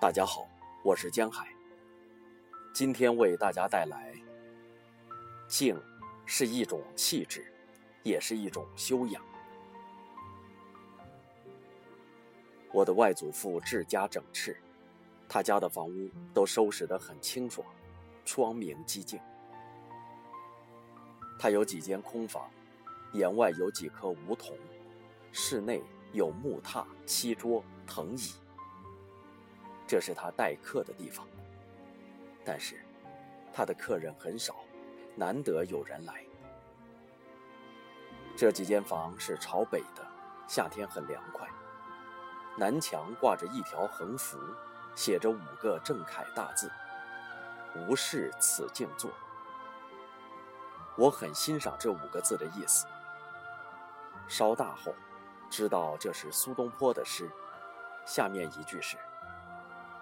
大家好，我是江海。今天为大家带来：静是一种气质，也是一种修养。我的外祖父治家整饬，他家的房屋都收拾得很清爽，窗明几净。他有几间空房，檐外有几棵梧桐，室内有木榻、漆桌、藤椅。这是他待客的地方，但是他的客人很少，难得有人来。这几间房是朝北的，夏天很凉快。南墙挂着一条横幅，写着五个正楷大字：“无事此静坐。”我很欣赏这五个字的意思。稍大后，知道这是苏东坡的诗，下面一句是。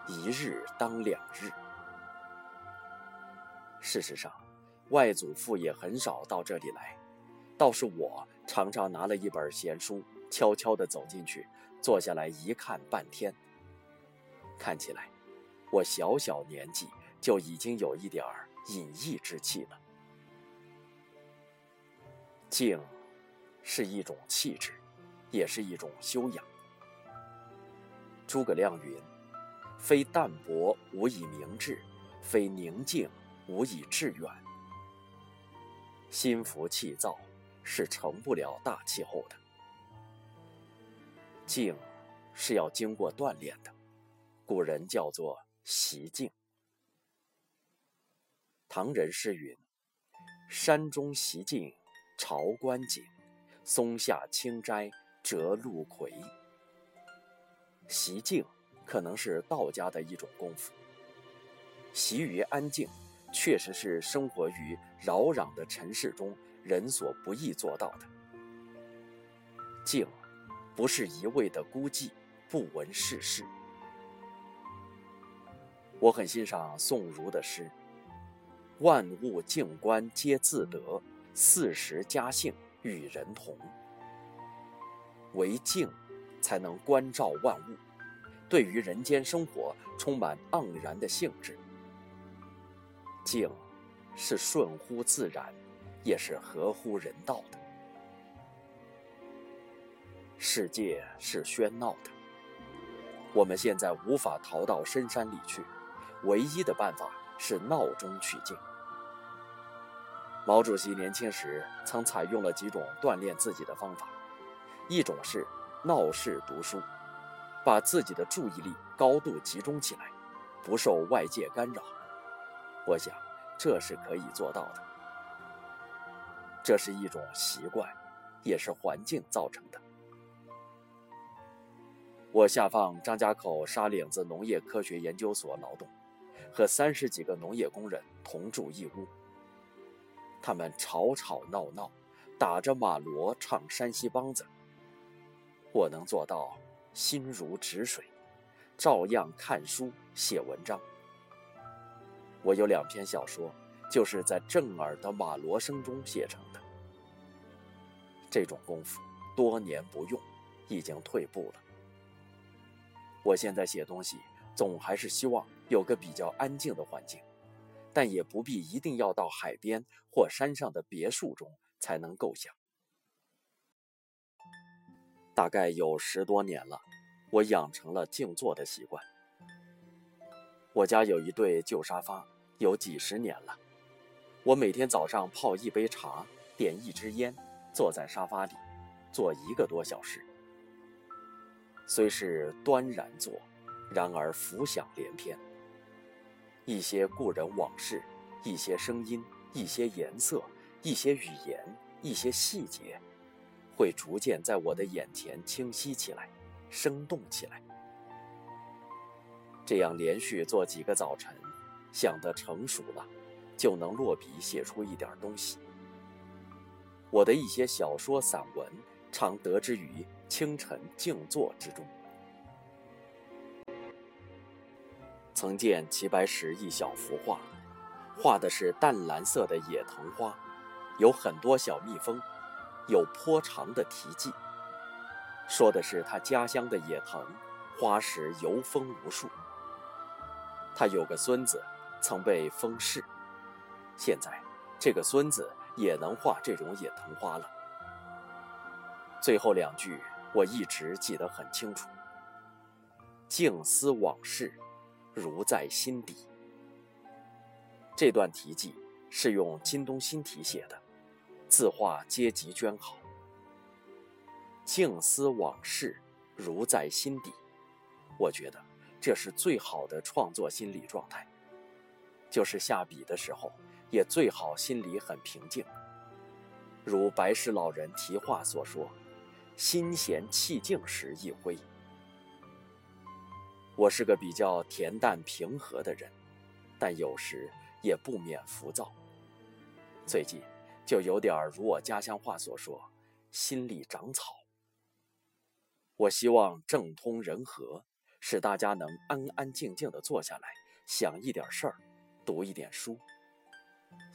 一日当两日。事实上，外祖父也很少到这里来，倒是我常常拿了一本闲书，悄悄地走进去，坐下来一看半天。看起来，我小小年纪就已经有一点儿隐逸之气了。静，是一种气质，也是一种修养。诸葛亮云。非淡泊无以明志，非宁静无以致远。心浮气躁是成不了大气候的。静是要经过锻炼的，古人叫做习静。唐人诗云：“山中习静朝观景，松下清斋折露葵。”习静。可能是道家的一种功夫。习于安静，确实是生活于扰攘的尘世中人所不易做到的。静，不是一味的孤寂，不闻世事。我很欣赏宋儒的诗：“万物静观皆自得，四时佳兴与人同。”唯静，才能关照万物。对于人间生活充满盎然的兴致。静，是顺乎自然，也是合乎人道的。世界是喧闹的，我们现在无法逃到深山里去，唯一的办法是闹中取静。毛主席年轻时曾采用了几种锻炼自己的方法，一种是闹市读书。把自己的注意力高度集中起来，不受外界干扰。我想，这是可以做到的。这是一种习惯，也是环境造成的。我下放张家口沙岭子农业科学研究所劳动，和三十几个农业工人同住一屋。他们吵吵闹闹，打着马锣唱山西梆子。我能做到。心如止水，照样看书写文章。我有两篇小说，就是在震耳的马罗声中写成的。这种功夫多年不用，已经退步了。我现在写东西，总还是希望有个比较安静的环境，但也不必一定要到海边或山上的别墅中才能构想。大概有十多年了，我养成了静坐的习惯。我家有一对旧沙发，有几十年了。我每天早上泡一杯茶，点一支烟，坐在沙发里，坐一个多小时。虽是端然坐，然而浮想联翩。一些故人往事，一些声音，一些颜色，一些语言，一些细节。会逐渐在我的眼前清晰起来，生动起来。这样连续做几个早晨，想得成熟了，就能落笔写出一点东西。我的一些小说散文，常得之于清晨静坐之中。曾见齐白石一小幅画，画的是淡蓝色的野藤花，有很多小蜜蜂。有颇长的题记，说的是他家乡的野藤，花时油蜂无数。他有个孙子曾被封谥，现在这个孙子也能画这种野藤花了。最后两句我一直记得很清楚：“静思往事，如在心底。”这段题记是用金东新题写的，字画皆极娟好。静思往事，如在心底。我觉得这是最好的创作心理状态，就是下笔的时候也最好心里很平静。如白石老人题画所说。心闲气静时一挥。我是个比较恬淡平和的人，但有时也不免浮躁。最近就有点如我家乡话所说，心里长草。我希望政通人和，使大家能安安静静的坐下来，想一点事儿，读一点书，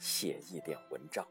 写一点文章。